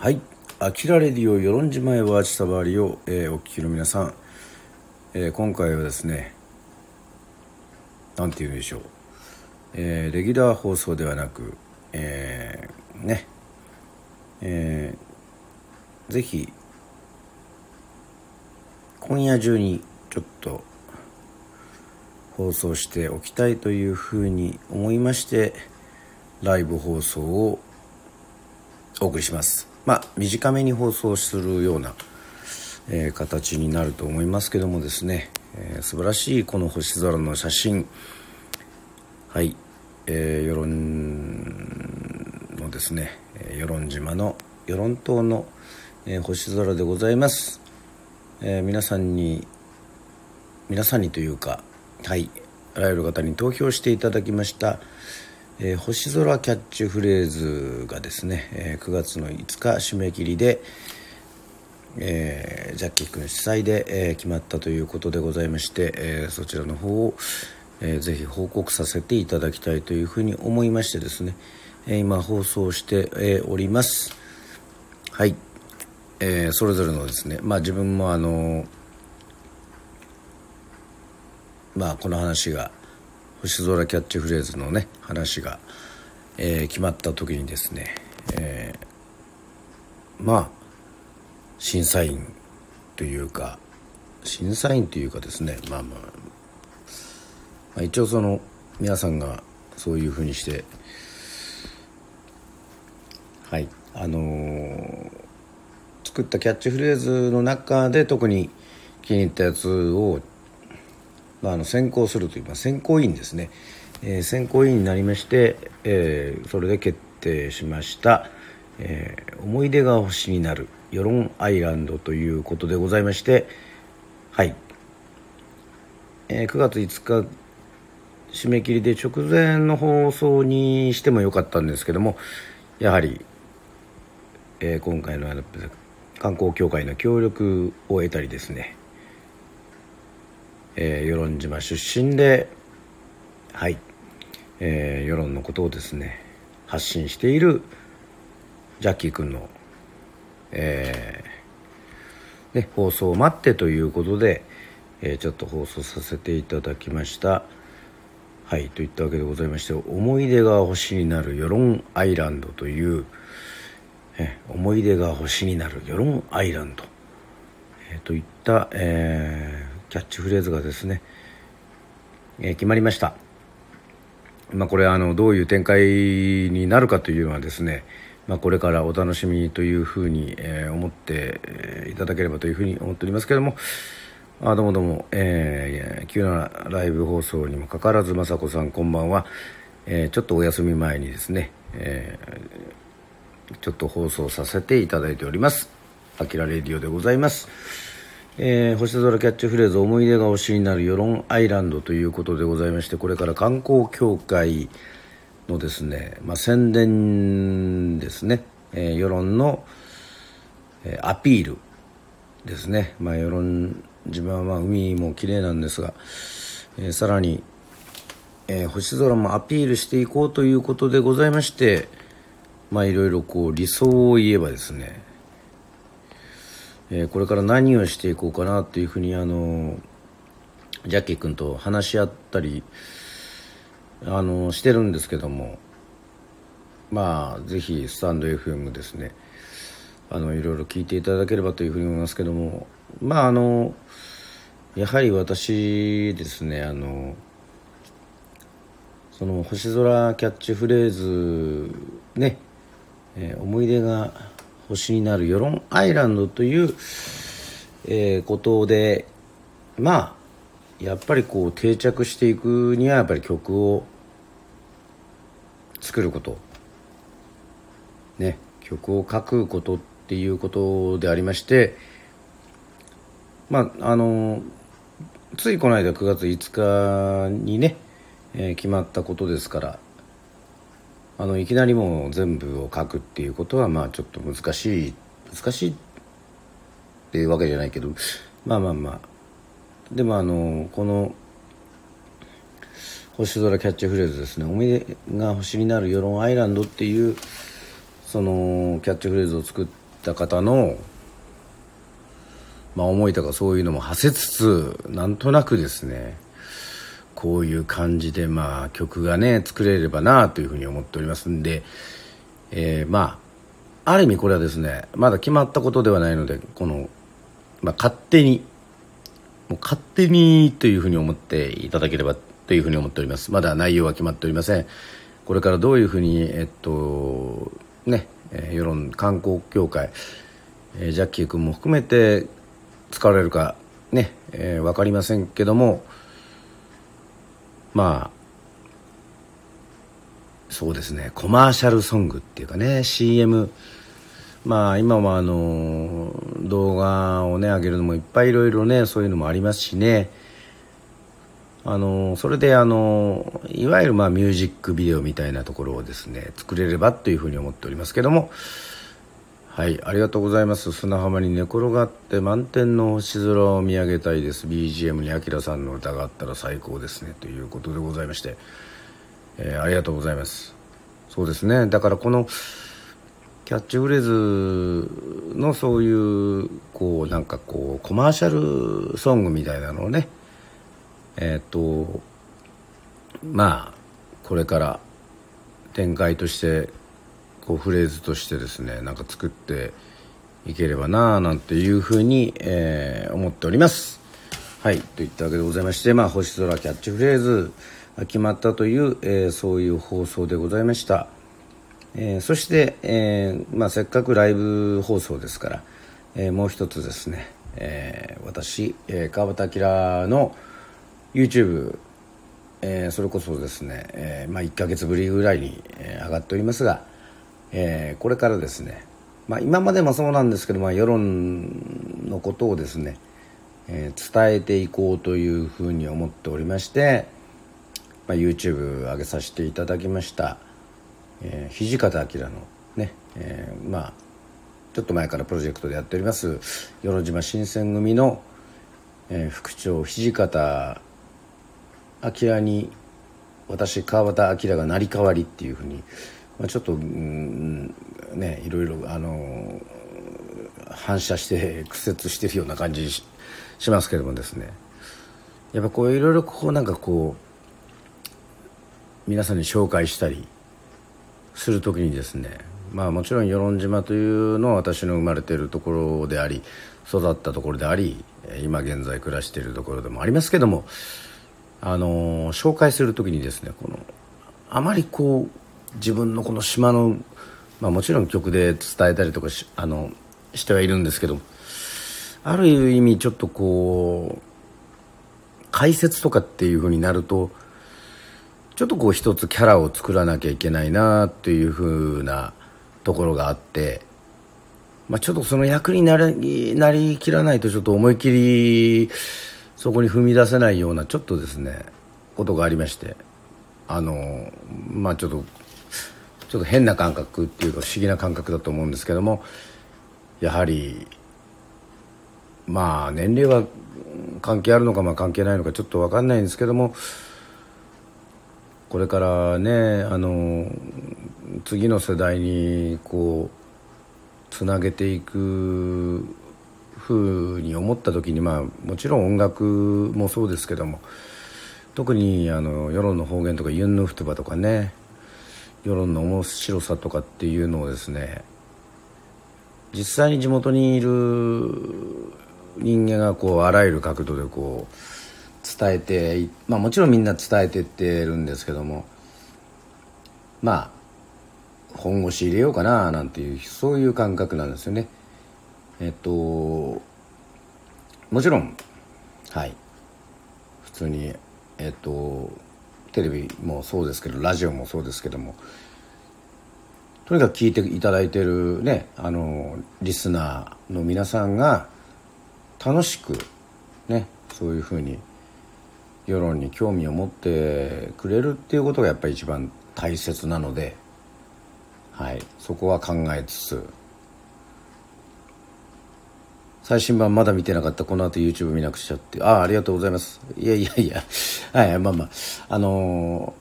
はい「あきらレディオ与論島へはちさばりを」えーお聞きの皆さん、えー今回はですねなんて言うんでしょう、えーレギュラー放送ではなく、えーね。えーぜひ今夜中にちょっと放送しておきたいというふうに思いましてライブ放送をお送りします。まあ短めに放送するような、えー形になると思いますけどもですね、えー素晴らしいこの星空の写真。はい、えー、世論のですねえ与論島の与論島の、えー星空でございます、えー皆さんに皆さんにというかはいあらゆる方に投票していただきました、えー星空キャッチフレーズがですね、えー9月の5日締め切りで、えージャッキー君主催で、えー決まったということでございまして、えーそちらの方を、えーぜひ報告させていただきたいというふうに思いましてですね、えー今放送して、えーおります。はい、えーそれぞれのですねまあ自分もあのまあこの話が星空キャッチフレーズのね話が、えー決まった時にですね、えーまあ審査員というか審査員というかですねまあまあ、まあ、一応その皆さんがそういうふうにしてはいあのー作ったキャッチフレーズの中で特に気に入ったやつをまあ、あの選考するという、まあ、選考委員ですね、えー選考委員になりまして、えーそれで決定しました、えー思い出が星になる世論アイランドということでございましてはい、えー9月5日締め切りで直前の放送にしてもよかったんですけどもやはり、えー今回の観光協会の協力を得たりですねえー、与論島出身ではい、えー世論のことをですね発信しているジャッキー君の、えーね、放送を待ってということで、えーちょっと放送させていただきました。はいといったわけでございまして思い出が星になる世論アイランドという、えー思い出が星になる世論アイランドえーといった、えーキャッチフレーズがですね、えー決まりました、まあ、これあのどういう展開になるかというのはですね、まあ、これからお楽しみというふうに、えー思って、いただければというふうに思っておりますけれどもあどうもどうも、えー急なライブ放送にもかかわらず雅子さんこんばんは、えーちょっとお休み前にですね、えーちょっと放送させていただいております「あきらレディオ」でございます。えー星空キャッチフレーズ思い出が星になる世論アイランドということでございましてこれから観光協会のですね、まあ、宣伝ですね、えー世論の、えーアピールですね、まあ、世論島はまあ海も綺麗なんですが、えーさらに、えー星空もアピールしていこうということでございましてまあいろいろこう理想を言えばですねえーこれから何をしていこうかなっていうふうにあのジャッキー君と話し合ったりあのしてるんですけどもまあぜひスタンド FM ですねあのいろいろ聞いていただければというふうに思いますけどもまああのやはり私ですねあのその星空キャッチフレーズね、えー思い出が星になる世論アイランドという、えーことでまあやっぱりこう定着していくにはやっぱり曲を作ること。ね曲を書くことっていうことでありましてまああのついこの間9月5日にね、えー決まったことですからあのいきなりもう全部を書くっていうことはまあちょっと難しい難しいっていうわけじゃないけどまあまあまあ。でもあのこの星空キャッチフレーズですね「思い出が星になる世論アイランド」っていうそのキャッチフレーズを作っった方の、まあ、思いとかそういうのも馳せつつなんとなくですね。こういう感じで、まあ、曲がね作れればなというふうに思っておりますんで、えー、まあある意味これはですねまだ決まったことではないのでこの、まあ、勝手にもう勝手にというふうに思っていただければというふうに思っております。まだ内容は決まっておりません。これからどういうふうにえっとね世論観光協会えジャッキー君も含めて使われるかね、えー、分かりませんけどもまあそうですねコマーシャルソングっていうかね CM まあ今はあの動画をね上げるのもいっぱいいろいろねそういうのもありますしね。あのそれであのいわゆるまあミュージックビデオみたいなところをですね作れればというふうに思っておりますけどもはいありがとうございます。砂浜に寝転がって満天の星空を見上げたいです。BGM にあきらさんの歌があったら最高ですね。ということでございまして、えー、ありがとうございます。そうですね。だからこのキャッチフレーズのそういうこうなんかこうコマーシャルソングみたいなのをね。えっ、とまあこれから展開としてこうフレーズとしてですねなんか作っていければなあなんていうふうに、えー、思っております。はいといったわけでございましてまあ星空キャッチフレーズが決まったという、えー、そういう放送でございました、えー、そして、えーまあ、せっかくライブ放送ですから、えー、もう一つですね、えー、私、えー、川端明の YouTube えー、それこそですね、えーまあ、1ヶ月ぶりぐらいに、えー、上がっておりますが、えー、これからですね、まあ、今までもそうなんですけど、まあ、世論のことをですね、えー、伝えていこうというふうに思っておりまして、まあ、YouTube 上げさせていただきました、えー、土方明のね、えー、まあちょっと前からプロジェクトでやっております与論島新選組の、えー、副長土方明に私川端明が成り代わりっていうふうにまあ、ちょっと、うん、ねいろいろあの反射して屈折してるような感じしますけどもですね。やっぱこういろいろこうなんかこう皆さんに紹介したりする時にですねまあもちろん与論島というのは私の生まれているところであり育ったところであり今現在暮らしているところでもありますけどもあの紹介する時にですねこのあまりこう自分のこの島の、まあ、もちろん曲で伝えたりとかしあのしてはいるんですけどある意味ちょっとこう解説とかっていうふうになるとちょっとこう一つキャラを作らなきゃいけないなっていうふうなところがあって、まあ、ちょっとその役になりなりきらないとちょっと思い切りそこに踏み出せないようなちょっとですねことがありましてあのまあちょっとちょっと変な感覚っていうか不思議な感覚だと思うんですけどもやはりまあ年齢は関係あるのかまあ関係ないのかちょっと分かんないんですけどもこれからねあの次の世代にこうつなげていくふうに思った時にまあもちろん音楽もそうですけども特にあの世論の方言とかユンヌフトゥバとかね世論の面白さとかっていうのをですね実際に地元にいる人間がこうあらゆる角度でこう伝えてまあもちろんみんな伝えてってるんですけどもまあ本腰入れようかななんていうそういう感覚なんですよね。えっともちろんはい。普通にえっとテレビもそうですけどラジオもそうですけどもとにかく聞いていただいてるねあのリスナーの皆さんが楽しくねそういうふうに世論に興味を持ってくれるっていうことがやっぱり一番大切なので、はい、そこは考えつつ最新版まだ見てなかった。この後 YouTube 見なくちゃって。ああありがとうございます。いやいやいや。はいまあまあ。あの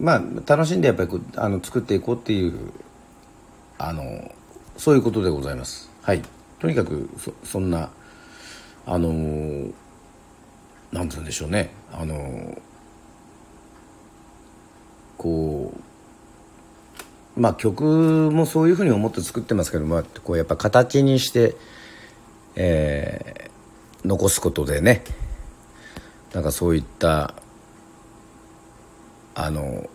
ー、まあ楽しんでやっぱりあの作っていこうっていうあのそういうことでございます。はい。とにかくそそんなあのー、なんて言うんでしょうね。あのー、こうまあ曲もそういうふうに思って作ってますけどもこうやっぱ形にして、えー、残すことでねなんかそういったあの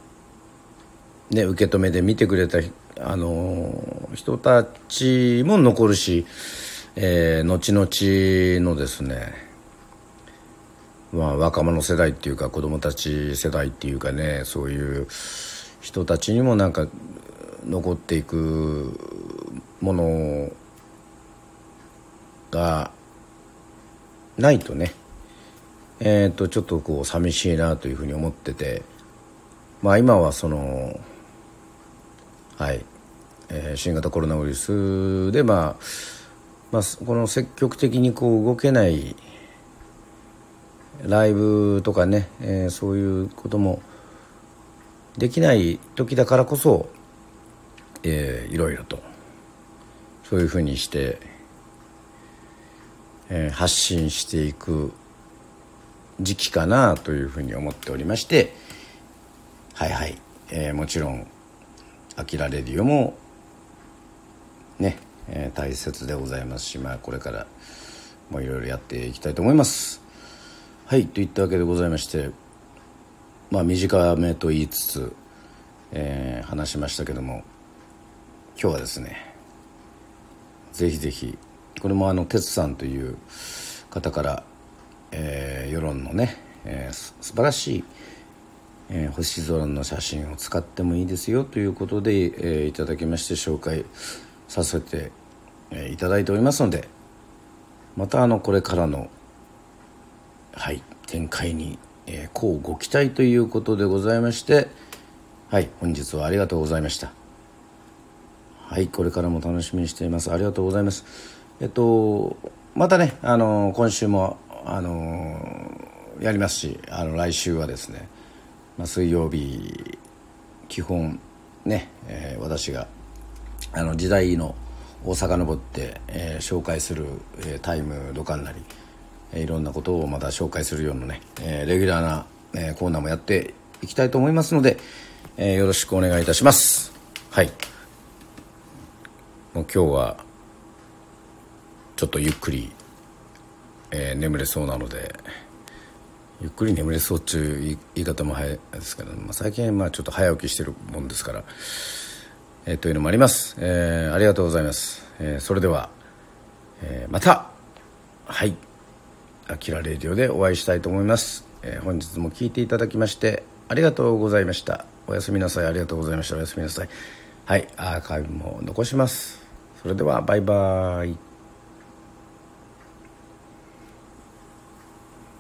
ね受け止めで見てくれたあの人たちも残るし、えー、後々のですね、まあ、若者世代っていうか子供たち世代っていうかねそういう人たちにもなんか残っていくものをがないとね。えー、とちょっとこう寂しいなというふうに思ってて。まあ今はそのはい、えー、新型コロナウイルスで、まあ、まあこの積極的にこう動けないライブとかね、えー、そういうこともできない時だからこそ、えー、いろいろとそういうふうにして、えー、発信していく時期かなというふうに思っておりましてはいはい、えー、もちろん「あきらレディオ」もね、えー、大切でございますしまあこれからもいろいろやっていきたいと思います。はいといったわけでございましてまあ短めと言いつつ、えー、話しましたけども今日はですねぜひぜひこれもあの哲さんという方から、えー、世論のね、えー、素晴らしいえー、星空の写真を使ってもいいですよということで、えー、いただきまして紹介させて、えー、いただいておりますのでまたあのこれからのはい展開に、えー、うご期待ということでございましてはい本日はありがとうございました。はいこれからも楽しみにしています。ありがとうございます。えっとまたねあの今週もあのやりますしあの来週はですねまあ、水曜日基本ね、えー、私があの時代のを遡って、えー、紹介する、えー、タイムドカンなり、えー、いろんなことをまた紹介するようなね、えー、レギュラーな、えー、コーナーもやっていきたいと思いますので、えー、よろしくお願いいたします。はい。もう今日はちょっとゆっくり、えー、眠れそうなのでゆっくり眠れそうっていう言い方も早いですけど、まあ、最近まあちょっと早起きしてるもんですから、えー、というのもあります、えー、ありがとうございます、えー、それでは、えー、またはい「あきらレディオ」でお会いしたいと思います、えー、本日も聞いていただきましてありがとうございました。おやすみなさい。ありがとうございました。おやすみなさい。はいアーカイブも残します。それではバイバイ。